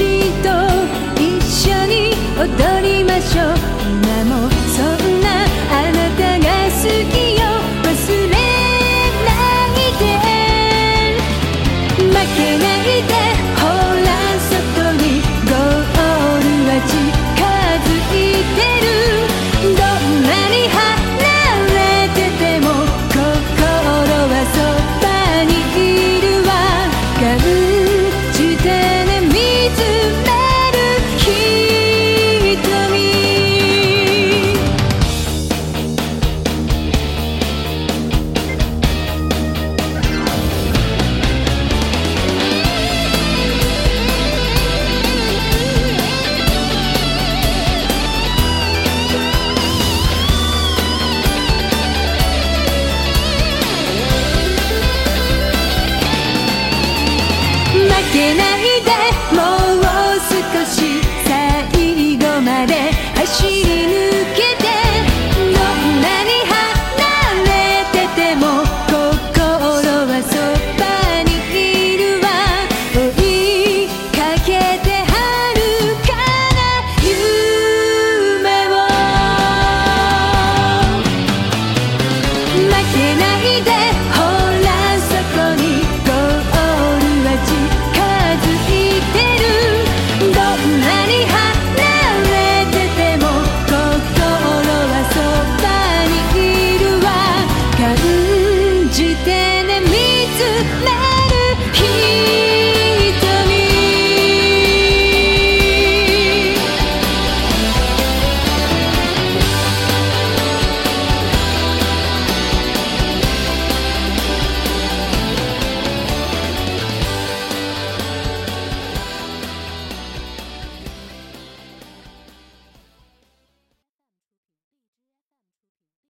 いと一緒に踊りましょう。けないじてね見つめる日